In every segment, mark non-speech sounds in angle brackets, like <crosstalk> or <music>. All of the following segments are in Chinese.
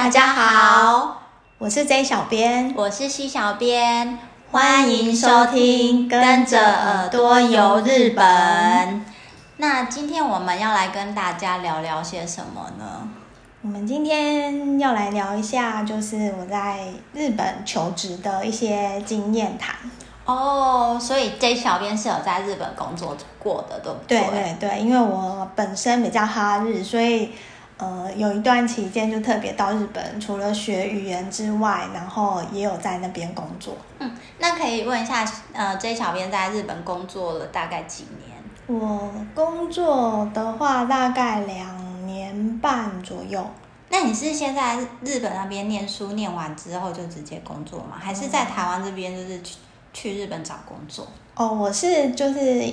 大家好，我是 J 小编，我是 C 小编，欢迎收听《跟着耳朵游日本》。那今天我们要来跟大家聊聊些什么呢？我们今天要来聊一下，就是我在日本求职的一些经验谈。哦，所以 J 小编是有在日本工作过的，对不对？对对对，因为我本身比较哈日，所以呃有一段期间就特别到日本，除了学语言之外，然后也有在那边工作。嗯，那可以问一下，呃，J 小编在日本工作了大概几年？我工作的话，大概两年半左右。那你是先在日本那边念书，念完之后就直接工作吗？还是在台湾这边就是去？去日本找工作哦，我是就是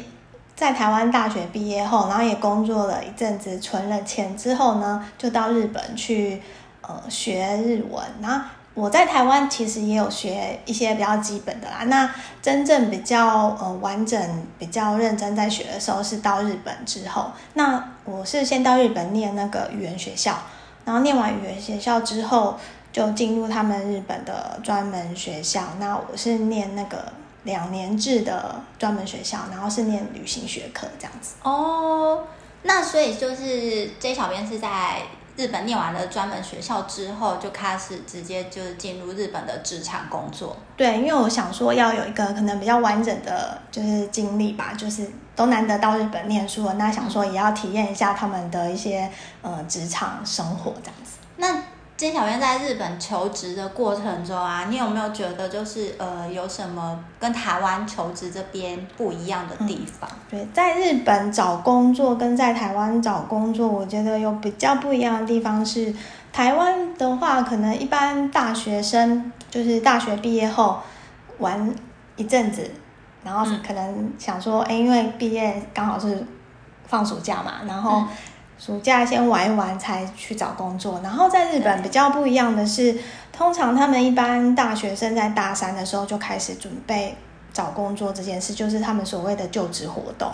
在台湾大学毕业后，然后也工作了一阵子，存了钱之后呢，就到日本去呃学日文。然后我在台湾其实也有学一些比较基本的啦。那真正比较呃完整、比较认真在学的时候，是到日本之后。那我是先到日本念那个语言学校，然后念完语言学校之后。就进入他们日本的专门学校，那我是念那个两年制的专门学校，然后是念旅行学科这样子。哦，那所以就是 J 小编是在日本念完了专门学校之后，就开始直接就是进入日本的职场工作。对，因为我想说要有一个可能比较完整的就是经历吧，就是都难得到日本念书了，那想说也要体验一下他们的一些呃职场生活这样子。那金小编在日本求职的过程中啊，你有没有觉得就是呃有什么跟台湾求职这边不一样的地方？嗯，对，在日本找工作跟在台湾找工作，我觉得有比较不一样的地方是，台湾的话，可能一般大学生就是大学毕业后玩一阵子，然后可能想说，哎、因为毕业刚好是放暑假嘛，然后。暑假先玩一玩，才去找工作。然后在日本比较不一样的是，通常他们一般大学生在大三的时候就开始准备找工作这件事，就是他们所谓的就职活动。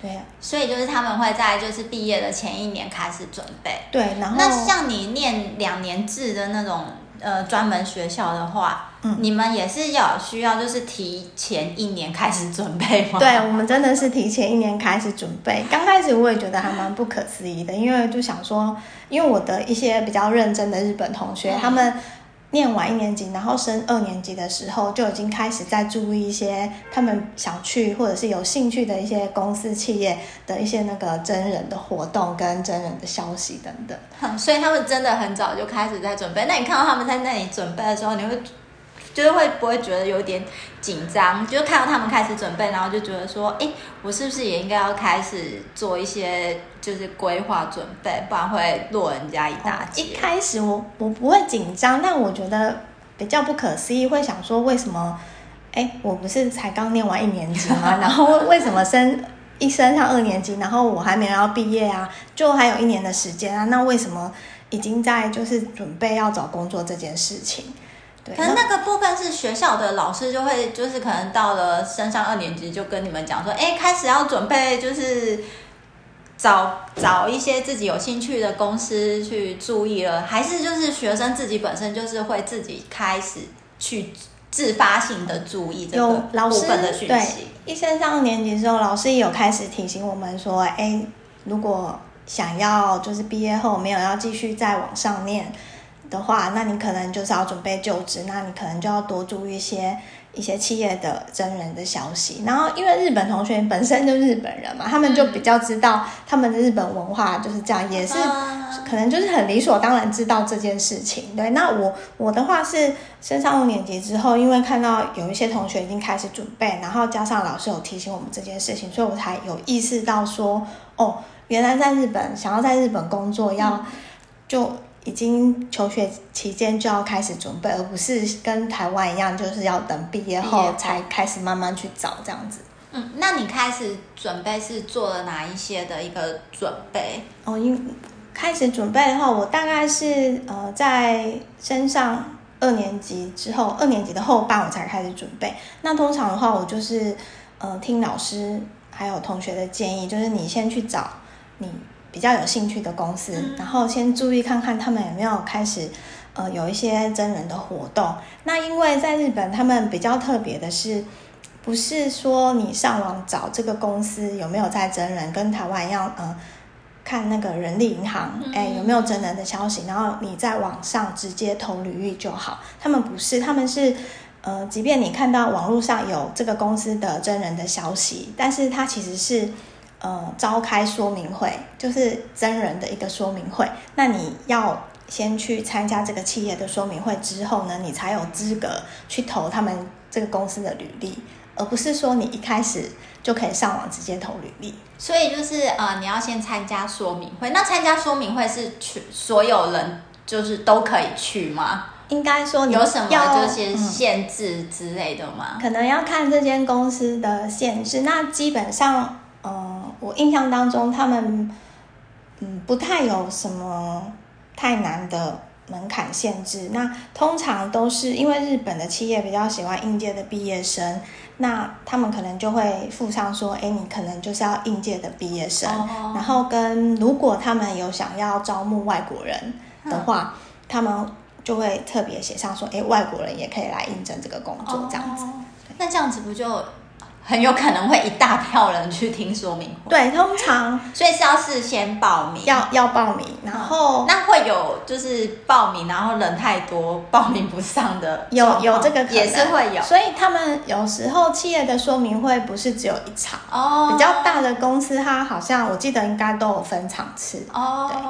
对，所以就是他们会在就是毕业的前一年开始准备。对，然后那像你念两年制的那种。呃，专门学校的话，嗯，你们也是要需要，就是提前一年开始准备吗？对，我们真的是提前一年开始准备。刚开始我也觉得还蛮不可思议的，因为就想说，因为我的一些比较认真的日本同学，嗯、他们。念完一年级，然后升二年级的时候，就已经开始在注意一些他们想去或者是有兴趣的一些公司企业的一些那个真人的活动跟真人的消息等等。哼，所以他们真的很早就开始在准备。那你看到他们在那里准备的时候，你会？就是会不会觉得有点紧张？就看到他们开始准备，然后就觉得说，哎，我是不是也应该要开始做一些就是规划准备，不然会落人家一大截。一开始我我不会紧张，但我觉得比较不可思议，会想说为什么？哎，我不是才刚念完一年级吗？<laughs> 然后为什么升一升上二年级，然后我还没有要毕业啊？就还有一年的时间啊？那为什么已经在就是准备要找工作这件事情？可能那个部分是学校的老师就会，就是可能到了升上二年级就跟你们讲说，哎，开始要准备，就是找找一些自己有兴趣的公司去注意了，还是就是学生自己本身就是会自己开始去自发性的注意这个部分的讯息。一升上二年级之后，老师也有开始提醒我们说，哎，如果想要就是毕业后没有要继续再往上念。的话，那你可能就是要准备就职，那你可能就要多注意一些一些企业的真人的消息。然后，因为日本同学本身就日本人嘛，他们就比较知道他们的日本文化就是这样，也是可能就是很理所当然知道这件事情。对，那我我的话是升上五年级之后，因为看到有一些同学已经开始准备，然后加上老师有提醒我们这件事情，所以我才有意识到说，哦，原来在日本想要在日本工作要就。已经求学期间就要开始准备，而不是跟台湾一样，就是要等毕业后才开始慢慢去找这样子。嗯，那你开始准备是做了哪一些的一个准备？哦，因开始准备的话，我大概是呃在升上二年级之后，二年级的后半我才开始准备。那通常的话，我就是呃听老师还有同学的建议，就是你先去找你。比较有兴趣的公司，然后先注意看看他们有没有开始，呃有一些真人的活动。那因为在日本，他们比较特别的是，不是说你上网找这个公司有没有在真人，跟台湾一样，呃，看那个人力银行，哎，有没有真人的消息，然后你在网上直接投履历就好。他们不是，他们是。呃，即便你看到网络上有这个公司的真人的消息，但是它其实是呃召开说明会，就是真人的一个说明会。那你要先去参加这个企业的说明会之后呢，你才有资格去投他们这个公司的履历，而不是说你一开始就可以上网直接投履历。所以就是呃，你要先参加说明会。那参加说明会是去所有人就是都可以去吗？应该说你有什么这些限制之类的吗？嗯，可能要看这间公司的限制。那基本上，嗯，我印象当中他们嗯不太有什么太难的门槛限制。那通常都是因为日本的企业比较喜欢应届的毕业生，那他们可能就会附上说，哎，你可能就是要应届的毕业生。哦。然后跟如果他们有想要招募外国人的话，嗯，他们。就会特别写上说，哎，外国人也可以来应征这个工作，这样子。哦，那这样子不就很有可能会一大票人去听说明会？对，通常所以是要事先报名，要要报名，然后，嗯，那会有就是报名，然后人太多报名不上的，<laughs> 有有这个也是会有。所以他们有时候企业的说明会不是只有一场哦，比较大的公司它好像我记得应该都有分场次哦。对。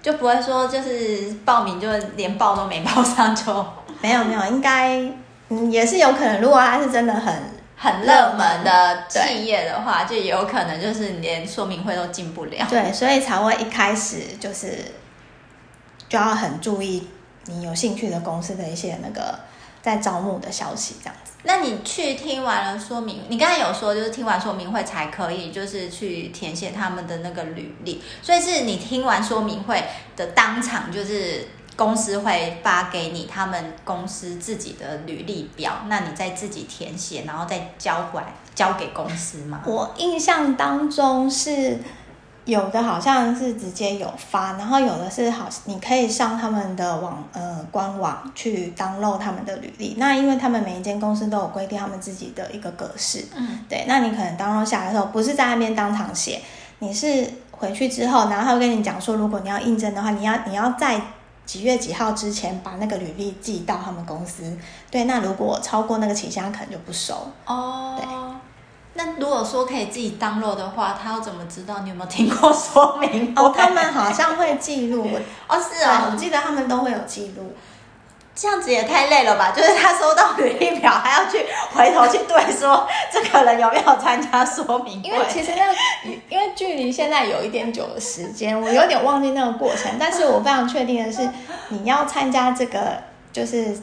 就不会说就是报名就连报都没报上就没有没有，应该嗯也是有可能，如果他是真的很很热门的企业的话，就有可能就是连说明会都进不了。对，所以才会一开始就是就要很注意你有兴趣的公司的一些那个在招募的消息这样子。那你去听完了说明，你刚才有说就是听完说明会才可以，就是去填写他们的那个履历，所以是你听完说明会的当场，就是公司会发给你他们公司自己的履历表，那你再自己填写，然后再交回来交给公司吗？我印象当中是。有的好像是直接有发，然后有的是好，你可以上他们的网呃官网去 download 他们的履历。那因为他们每一间公司都有规定他们自己的一个格式，嗯，对。那你可能 download 下来的时候，不是在那边当场写，你是回去之后，然后他会跟你讲说，如果你要应征的话，你要你要在几月几号之前把那个履历寄到他们公司。对，那如果超过那个期限，他可能就不收。哦，对。那如果说可以自己 download 的话，他要怎么知道你有没有听过说明？哦，他们好像会记录。<laughs> 哦，是啊、哦，我记得他们都会有记录。这样子也太累了吧？就是他收到履历表，还要去回头去对说这个人有没有参加说明会？因为其实那个，<laughs> 因为距离现在有一点久的时间，我有点忘记那个过程。但是我非常确定的是，你要参加这个，就是。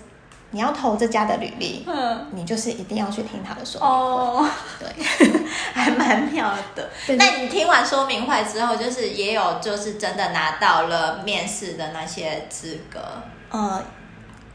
你要投这家的履历，嗯，你就是一定要去听他的说明会，哦，对，<laughs> 还蛮妙的。那你听完说明会之后，就是也有就是真的拿到了面试的那些资格。呃，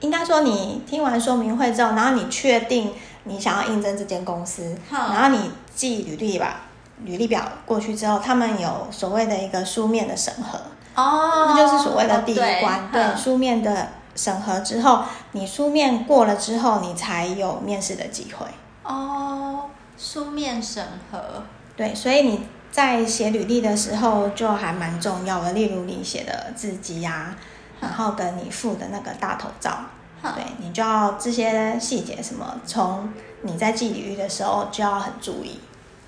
应该说你听完说明会之后，然后你确定你想要应征这间公司，嗯，然后你寄履历吧，履历表过去之后，他们有所谓的一个书面的审核，哦，那就是所谓的第一关，对，书面的。审核之后，你书面过了之后，你才有面试的机会。哦，书面审核，对，所以你在写履历的时候就还蛮重要的。例如你写的字迹啊，然后跟你附的那个大头照，对，你就要这些细节什么，从你在寄履历的时候就要很注意。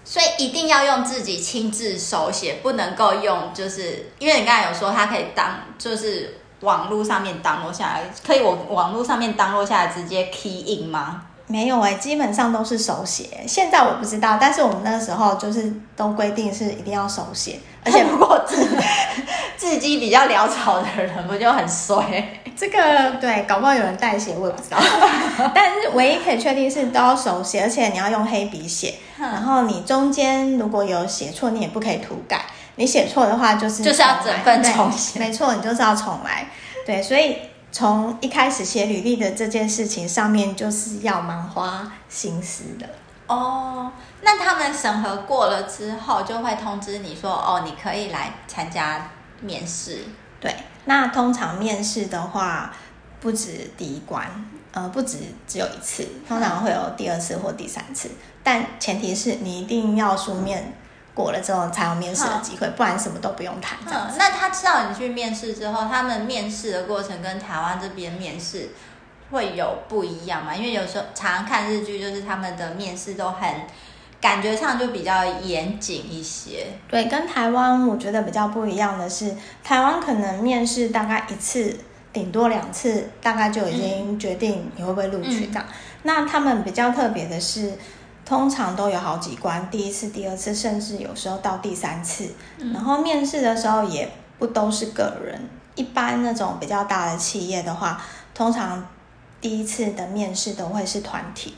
所以一定要用自己亲自手写，不能够用，就是因为你刚才有说它可以当，就是。网络上面 download 下来，可以我网络上面 download 下来直接 key in 吗？没有哎、欸，基本上都是手写。现在我不知道，但是我们那个时候就是都规定是一定要手写，而且 <laughs> 不过字字迹比较潦草的人不就很衰？<laughs> 这个对，搞不好有人代写，我也不知道。<laughs> 但是唯一可以确定是都要手写，而且你要用黑笔写。然后你中间如果有写错，你也不可以涂改。你写错的话，就是就是要整份重写。没错，你就是要重来。对，所以从一开始写履历的这件事情上面，就是要蛮花心思的。哦，那他们审核过了之后，就会通知你说，哦，你可以来参加面试。对，那通常面试的话，不止第一关，呃，不止只有一次，通常会有第二次或第三次，但前提是你一定要书面过了之后才有面试的机会，不然什么都不用谈。嗯，那他知道你去面试之后，他们面试的过程跟台湾这边面试会有不一样吗？因为有时候常常看日剧，就是他们的面试都很。感觉上就比较严谨一些。对，跟台湾我觉得比较不一样的是，台湾可能面试大概一次，顶多两次，大概就已经决定你会不会录取这样。嗯、那他们比较特别的是，通常都有好几关，第一次、第二次，甚至有时候到第三次。嗯、然后面试的时候也不都是个人，一般那种比较大的企业的话，通常第一次的面试都会是团体。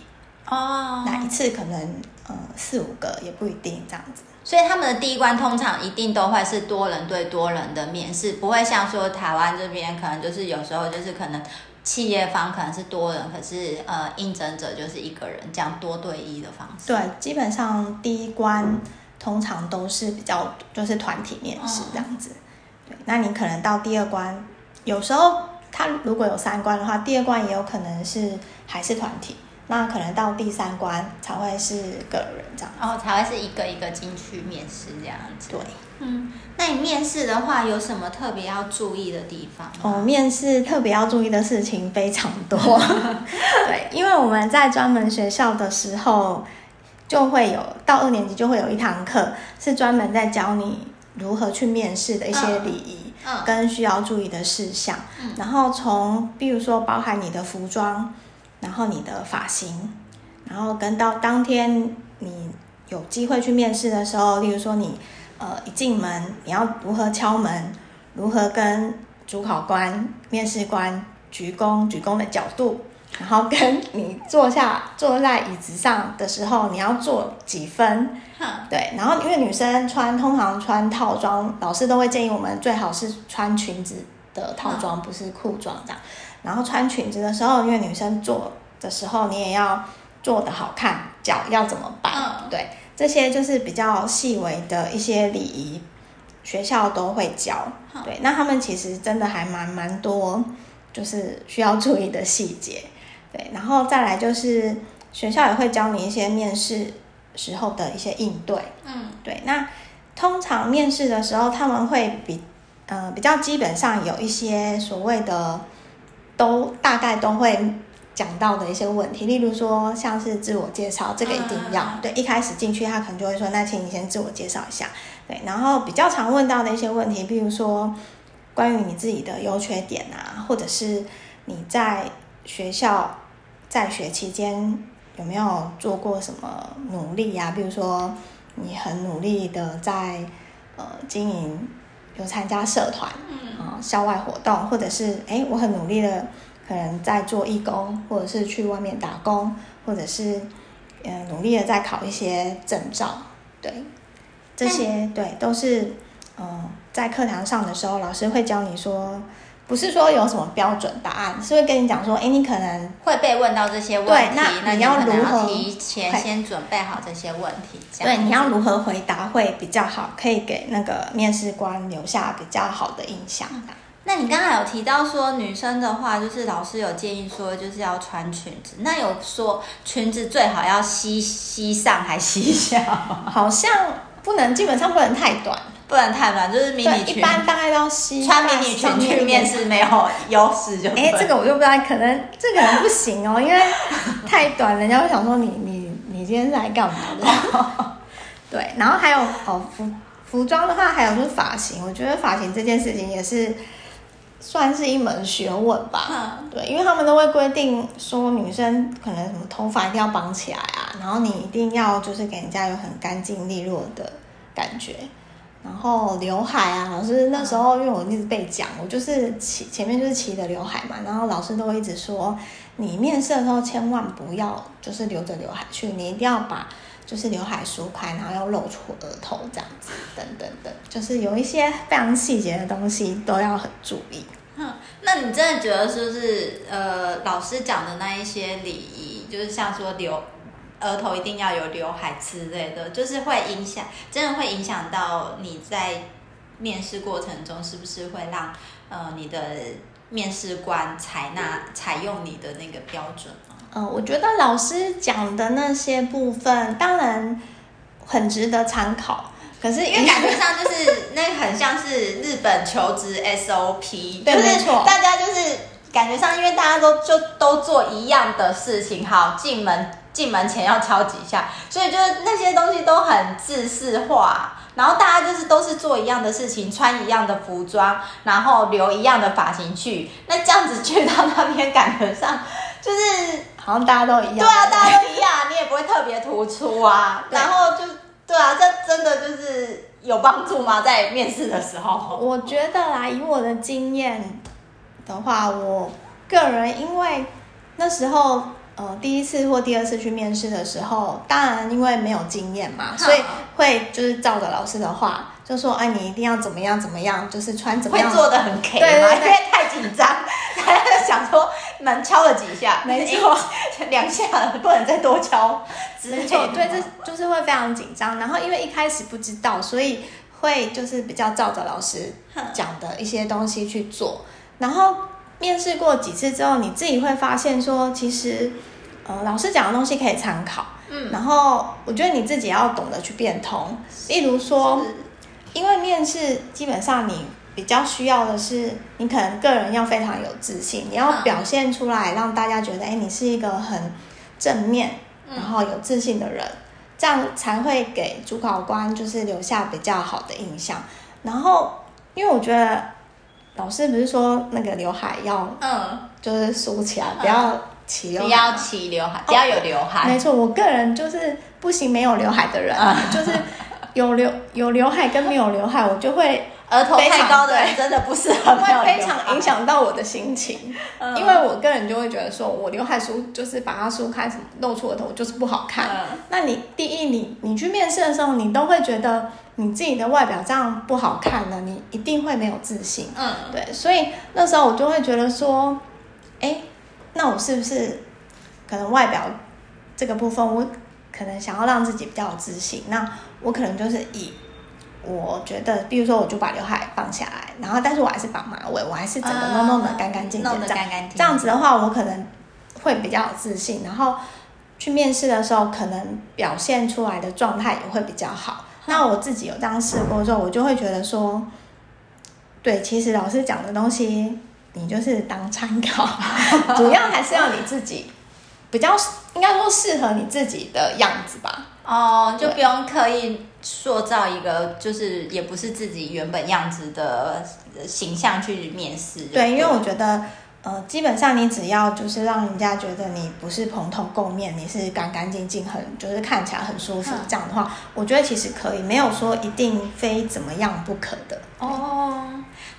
哦，哪一次可能呃四五个也不一定这样子，所以他们的第一关通常一定都会是多人对多人的面试，不会像说台湾这边可能就是有时候就是可能企业方可能是多人，可是呃应征者就是一个人这样多对一的方式。对，基本上第一关通常都是比较就是团体面试这样子。嗯、对，那你可能到第二关，有时候他如果有三关的话，第二关也有可能是还是团体。那可能到第三关才会是个人这样，哦，才会是一个一个进去面试这样子。对，嗯，那你面试的话有什么特别要注意的地方？哦，面试特别要注意的事情非常多。<laughs> 对，因为我们在专门学校的时候，就会有到二年级就会有一堂课是专门在教你如何去面试的一些礼仪，嗯，跟需要注意的事项。嗯，然后从比如说包含你的服装。然后你的发型，然后跟到当天你有机会去面试的时候，例如说你呃一进门你要如何敲门，如何跟主考官、面试官鞠躬，<laughs> 鞠躬的角度，然后跟你坐下坐在椅子上的时候你要坐几分，对，然后因为女生穿通常穿套装，老师都会建议我们最好是穿裙子的套装，不是裤装这样。然后穿裙子的时候，因为女生坐的时候，你也要坐的好看，脚要怎么摆？嗯、对，这些就是比较细微的一些礼仪，学校都会教。嗯、对，那他们其实真的还蛮蛮多，就是需要注意的细节。对，然后再来就是学校也会教你一些面试时候的一些应对。嗯，对。那通常面试的时候，他们会比呃比较基本上有一些所谓的。都大概都会讲到的一些问题，例如说像是自我介绍，这个一定要、嗯、对。一开始进去，他可能就会说：“那请你先自我介绍一下。”对，然后比较常问到的一些问题，比如说关于你自己的优缺点啊，或者是你在学校在学期间有没有做过什么努力呀、啊？比如说你很努力的在呃经营。有参加社团，啊，校外活动，或者是哎，我很努力的，可能在做义工，或者是去外面打工，或者是嗯，努力的在考一些证照，对，这些对都是嗯，在课堂上的时候，老师会教你说。不是说有什么标准答案，是会跟你讲说，哎，你可能会被问到这些问题，对，那你要如何提前先准备好这些问题？对，你要如何回答会比较好，可以给那个面试官留下比较好的印象。那你刚才有提到说女生的话，就是老师有建议说，就是要穿裙子，那有说裙子最好要膝膝上还膝下？好像不能，基本上不能太短。不能太短，就是迷你裙。一般大概到膝。穿迷你裙去面试没有优势就。哎，这个我就不知道，可能 <laughs> 这个可能不行哦，因为太短，人家会想说你你你今天是来干嘛的？<laughs> 对，然后还有哦服服装的话，还有就是发型，我觉得发型这件事情也是算是一门学问吧。嗯、对，因为他们都会规定说女生可能什么头发一定要绑起来啊，然后你一定要就是给人家有很干净利落的感觉。然后刘海啊，老师那时候因为我一直被讲，我就是齐前面就是齐的刘海嘛，然后老师都会一直说，你面试的时候千万不要就是留着刘海去，你一定要把就是刘海梳开，然后要露出额头这样子，等等等，就是有一些非常细节的东西都要很注意。哼，那你真的觉得是不是呃老师讲的那一些礼仪，就是像说留。额头一定要有刘海之类的，就是会影响，真的会影响到你在面试过程中是不是会让呃你的面试官采纳采用你的那个标准呢？嗯，我觉得老师讲的那些部分当然很值得参考，可是因为感觉上就是那很像是日本求职 SOP，<laughs> 对，没错，大家就是感觉上，因为大家都就都做一样的事情，好，进门进门前要敲几下，所以就是那些东西都很自式化。然后大家就是都是做一样的事情，穿一样的服装，然后留一样的发型去。那这样子去到那边，感觉上就是好像大家都一样。对啊，大家都一样，你也不会特别突出啊。<laughs> 然后就对啊，这真的就是有帮助吗？在面试的时候，我觉得啦，以我的经验的话，我个人因为那时候。呃，第一次或第二次去面试的时候，当然因为没有经验嘛，所以会就是照着老师的话，就说哎，你一定要怎么样怎么样，就是穿怎么样，会做的很 K 嘛，因为太紧张，大家想说门敲了几下，没错，两下不能再多敲，没错，对，这就是会非常紧张。然后因为一开始不知道，所以会就是比较照着老师讲的一些东西去做，然后。面试过几次之后，你自己会发现说，其实，呃，老师讲的东西可以参考。嗯，然后我觉得你自己要懂得去变通。例如说，因为面试基本上你比较需要的是，你可能个人要非常有自信，你要表现出来，让大家觉得，哎，你是一个很正面，然后有自信的人，这样才会给主考官就是留下比较好的印象。然后，因为我觉得。老师不是说那个刘海要，嗯，就是梳起来，不要齐刘海，不要齐刘海，不要有刘海。没错，我个人就是不行没有刘海的人，就是有刘有刘海跟没有刘海，我就会额头太高的人真的不适合，会非常影响到我的心情，因为我个人就会觉得说，我刘海梳就是把它梳开，什么露出额头就是不好看。那你第一，你你去面试的时候，你都会觉得。你自己的外表这样不好看了，你一定会没有自信。嗯，对，所以那时候我就会觉得说，哎，那我是不是可能外表这个部分，我可能想要让自己比较有自信，那我可能就是以我觉得，比如说我就把刘海放下来，然后但是我还是绑马尾，我还是整个弄弄的干干净净，弄得干干净净。这样子的话，我可能会比较有自信，然后去面试的时候，可能表现出来的状态也会比较好。那我自己有这样试过之后，我就会觉得说，对，其实老师讲的东西，你就是当参考，<laughs> 主要还是要你自己比较，应该说适合你自己的样子吧。哦，就不用刻意塑造一个，就是也不是自己原本样子的形象去面试。对，因为我觉得。呃，基本上你只要就是让人家觉得你不是蓬头垢面，你是干干净净，很就是看起来很舒服，这样的话，我觉得其实可以，没有说一定非怎么样不可的。哦，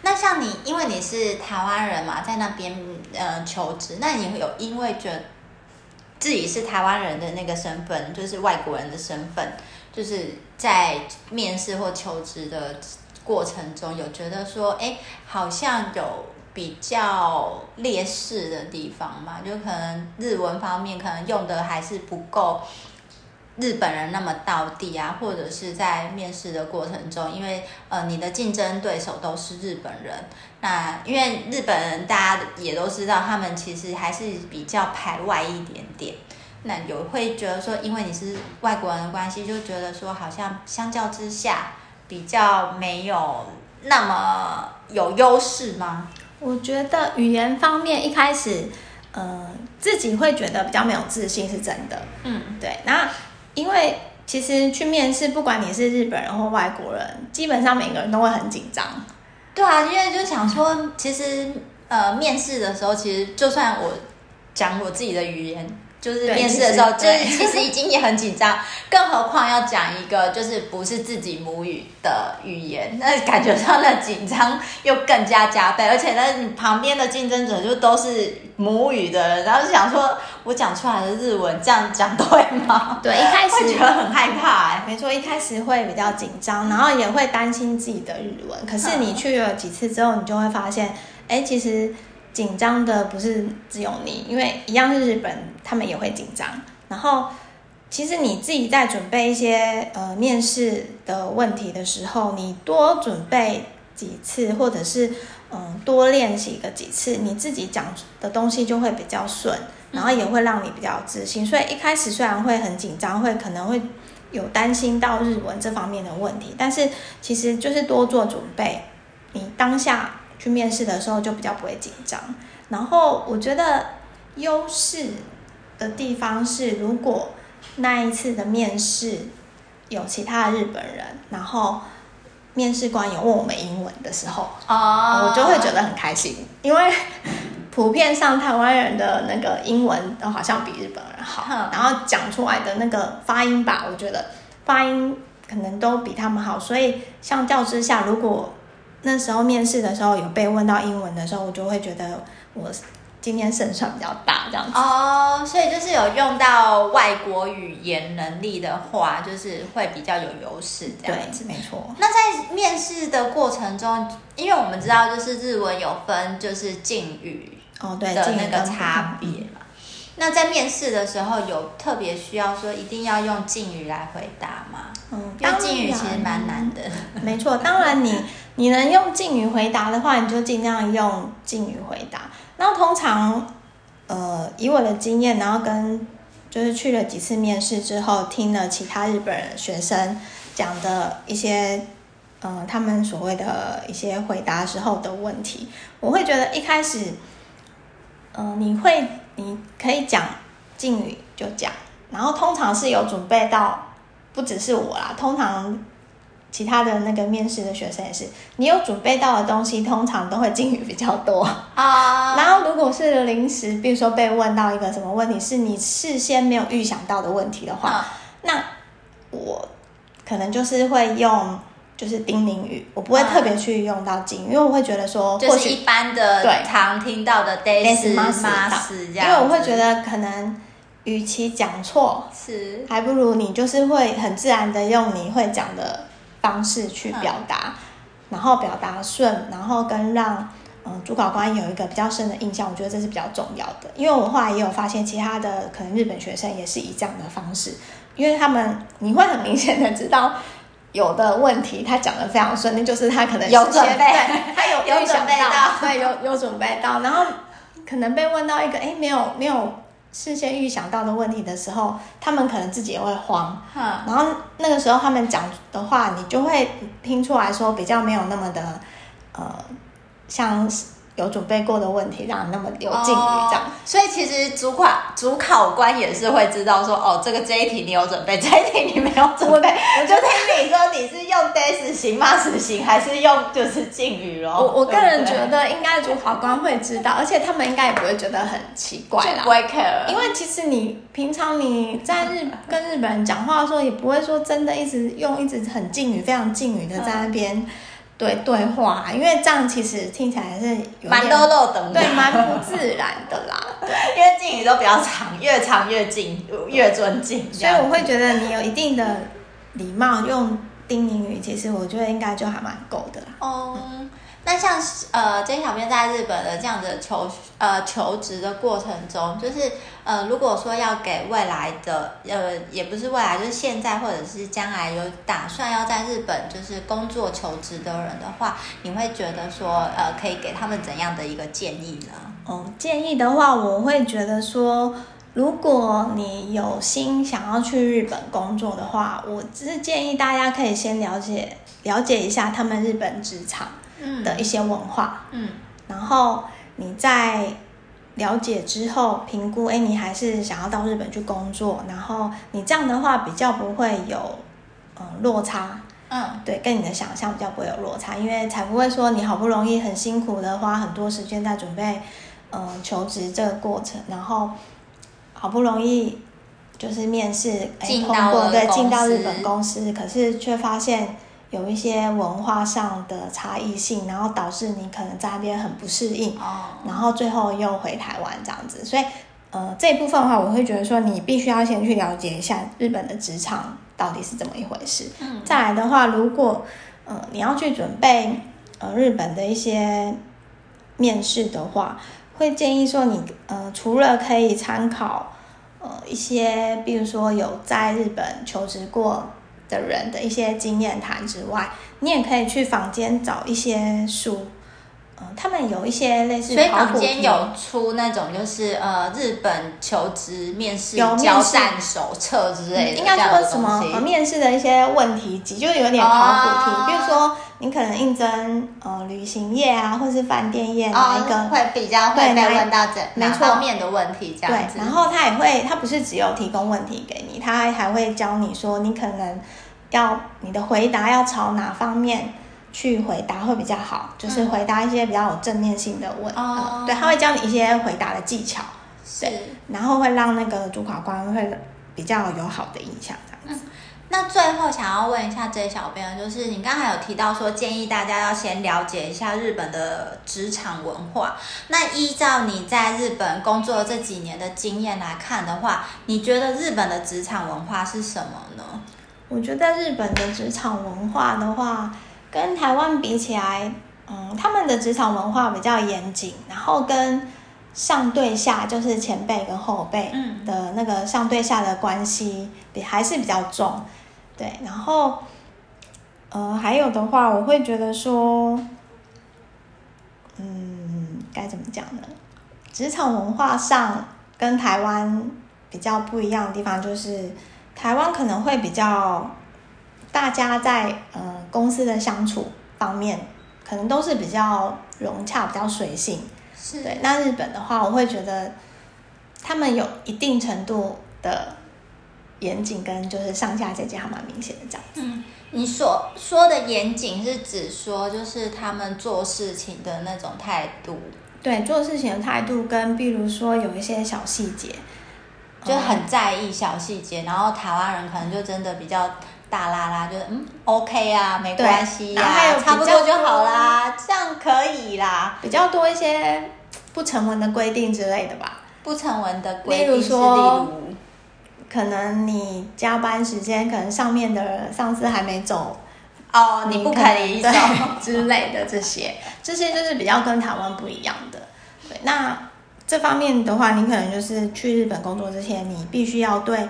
那像你，因为你是台湾人嘛，在那边呃求职，那你会有因为觉得自己是台湾人的那个身份，就是外国人的身份，就是在面试或求职的过程中，有觉得说，哎，好像有。比较劣势的地方嘛，就可能日文方面可能用的还是不够日本人那么到地啊，或者是在面试的过程中，因为呃你的竞争对手都是日本人，那因为日本人大家也都知道，他们其实还是比较排外一点点，那有会觉得说，因为你是外国人的关系，就觉得说好像相较之下比较没有那么有优势吗？我觉得语言方面一开始，呃，自己会觉得比较没有自信是真的。嗯，对。那因为其实去面试，不管你是日本人或外国人，基本上每个人都会很紧张。对啊，因为就想说，其实呃，面试的时候，其实就算我讲我自己的语言。就是面试的时候，就是其实已经也很紧张，更何况要讲一个就是不是自己母语的语言，那感觉上的紧张又更加加倍，而且呢，你旁边的竞争者就都是母语的人，然后就想说，我讲出来的日文这样讲对吗？对，一开始觉得很害怕，哎，没错，一开始会比较紧张，然后也会担心自己的日文，可是你去了几次之后，你就会发现，哎，其实。紧张的不是只有你，因为一样是日本，他们也会紧张。然后，其实你自己在准备一些呃面试的问题的时候，你多准备几次，或者是嗯、呃、多练习个几次，你自己讲的东西就会比较顺，然后也会让你比较自信。所以一开始虽然会很紧张，会可能会有担心到日文这方面的问题，但是其实就是多做准备，你当下去面试的时候就比较不会紧张。然后我觉得优势的地方是，如果那一次的面试有其他的日本人，然后面试官有问我们英文的时候，哦，我就会觉得很开心，因为 <laughs> 普遍上台湾人的那个英文都好像比日本人好，然后讲出来的那个发音吧，我觉得发音可能都比他们好，所以相较之下，如果那时候面试的时候有被问到英文的时候，我就会觉得我。今天胜算比较大，这样子哦，oh, 所以就是有用到外国语言能力的话，就是会比较有优势，这样子没错。那在面试的过程中，因为我们知道就是日文有分就是敬语哦，对的那个差别嘛。那在面试的时候，有特别需要说一定要用敬语来回答吗？嗯，因为敬语其实蛮难的。没错，当然你你能用敬语回答的话，你就尽量用敬语回答。然后通常，呃，以我的经验，然后跟就是去了几次面试之后，听了其他日本人学生讲的一些，嗯、呃，他们所谓的一些回答时候的问题，我会觉得一开始，嗯、呃，你会你可以讲敬语就讲，然后通常是有准备到，不只是我啦，通常。其他的那个面试的学生也是，你有准备到的东西，通常都会敬语比较多啊。Uh, <laughs> 然后如果是临时，比如说被问到一个什么问题，是你事先没有预想到的问题的话，uh, 那我可能就是会用就是叮咛语，我不会特别去用到敬语，uh, 因为我会觉得说，就是一般的对常听到的 des 吗？因为我会觉得可能与其讲错，是还不如你就是会很自然的用你会讲的。方式去表达，嗯、然后表达顺，然后跟让嗯主考官有一个比较深的印象，我觉得这是比较重要的。因为我后来也有发现，其他的可能日本学生也是以这样的方式，因为他们你会很明显的知道有的问题他讲的非常顺，那就是他可能有准备，<laughs> 他有有准备到，对，有有准备到，然后可能被问到一个哎没有没有。事先预想到的问题的时候，他们可能自己也会慌，嗯、然后那个时候他们讲的话，你就会听出来说比较没有那么的，呃，像。有准备过的问题，让你那么有敬语这样，哦，所以其实主考主考官也是会知道说，哦，这个这一题你有准备，这一题你没有准备，我就听你说你是用 des <laughs> 型、mas 型，还是用就是敬语咯。我我个人觉得应该主考官会知道，而且他们应该也不会觉得很奇怪啦，不会 care，因为其实你平常你在日跟日本人讲话的时候，也不会说真的一直用一直很敬语、非常敬语的在那边。嗯对对话，因为这样其实听起来是有蛮漏漏的，对，蛮不自然的啦。<laughs> 对，因为敬语都比较长，越长越敬，越尊敬。所以我会觉得你有一定的礼貌，用叮咛语，其实我觉得应该就还蛮够的啦。哦。嗯那像呃，J 小编在日本的这样的求呃求职的过程中，就是呃，如果说要给未来的呃，也不是未来，就是现在或者是将来有打算要在日本就是工作求职的人的话，你会觉得说呃，可以给他们怎样的一个建议呢？嗯，建议的话，我会觉得说，如果你有心想要去日本工作的话，我只是建议大家可以先了解了解一下他们日本职场。的一些文化，嗯，然后你在了解之后评估，哎，你还是想要到日本去工作，然后你这样的话比较不会有嗯落差，嗯，对，跟你的想象比较不会有落差，因为才不会说你好不容易很辛苦的花很多时间在准备嗯求职这个过程，然后好不容易就是面试哎通过，对，进到日本公司，可是却发现。有一些文化上的差异性，然后导致你可能在那边很不适应，哦，然后最后又回台湾这样子。所以，呃，这一部分的话，我会觉得说，你必须要先去了解一下日本的职场到底是怎么一回事。嗯，再来的话，如果呃你要去准备呃日本的一些面试的话，会建议说你呃除了可以参考呃一些，比如说有在日本求职过的人的一些经验谈之外，你也可以去坊间找一些书。嗯，他们有一些类似，所以坊间有出那种就是呃日本求职面试交战手册之类的，应该说什么呃面试的一些问题集，就有点考古题，哦、比如说你可能应征呃旅行业啊，或是饭店业哪一个、哦、会比较会被问到这哪方面的问题这样子。对，然后他也会，他不是只有提供问题给你，他还会教你说你可能要你的回答要朝哪方面。去回答会比较好，就是回答一些比较有正面性的问，嗯嗯、对，他会教你一些回答的技巧，对，是然后会让那个主考官会比较有好的印象这样子。嗯、那最后想要问一下 J 小编，就是你刚才有提到说建议大家要先了解一下日本的职场文化，那依照你在日本工作这几年的经验来看的话，你觉得日本的职场文化是什么呢？我觉得日本的职场文化的话。跟台湾比起来，嗯，他们的职场文化比较严谨，然后跟上对下，就是前辈跟后辈的那个上对下的关系比还是比较重，对。然后，呃，还有的话，我会觉得说，嗯，该怎么讲呢？职场文化上跟台湾比较不一样的地方，就是台湾可能会比较。大家在呃公司的相处方面，可能都是比较融洽、比较随性。是对。那日本的话，我会觉得他们有一定程度的严谨，跟就是上下阶级还蛮明显的这样子。嗯，你所说的严谨是指说，就是他们做事情的那种态度。对，做事情的态度跟，比如说有一些小细节，就很在意小细节。嗯、然后台湾人可能就真的比较。大啦啦，就是嗯，OK 啊，没关系呀，还有差不多就好啦，这样可以啦。比较多一些不成文的规定之类的吧。不成文的规定，例如说，可能你加班时间，可能上面的上司还没走，哦，你不可以走之类的这些，这些就是比较跟台湾不一样的。对，那这方面的话，你可能就是去日本工作之前，你必须要对。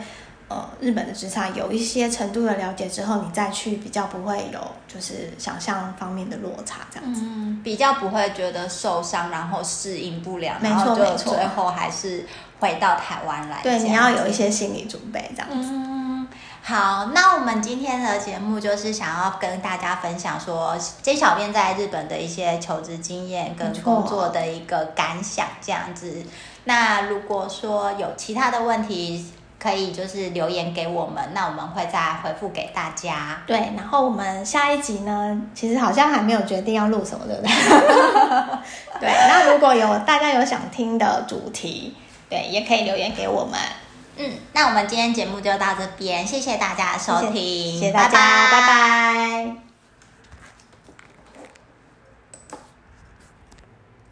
呃，日本的职场有一些程度的了解之后，你再去比较不会有就是想象方面的落差，这样子，嗯，比较不会觉得受伤，然后适应不良，没错，没错，最后还是回到台湾来。对，你要有一些心理准备，这样子。嗯，好，那我们今天的节目就是想要跟大家分享说，J 小编在日本的一些求职经验跟工作的一个感想，这样子。那如果说有其他的问题，可以就是留言给我们，那我们会再回复给大家。对，然后我们下一集呢，其实好像还没有决定要录什么，对不对？对，<laughs> 那如果有大家有想听的主题，对，也可以留言给我们。嗯，那我们今天节目就到这边，谢谢大家的收听，谢谢，大家，拜拜。拜拜。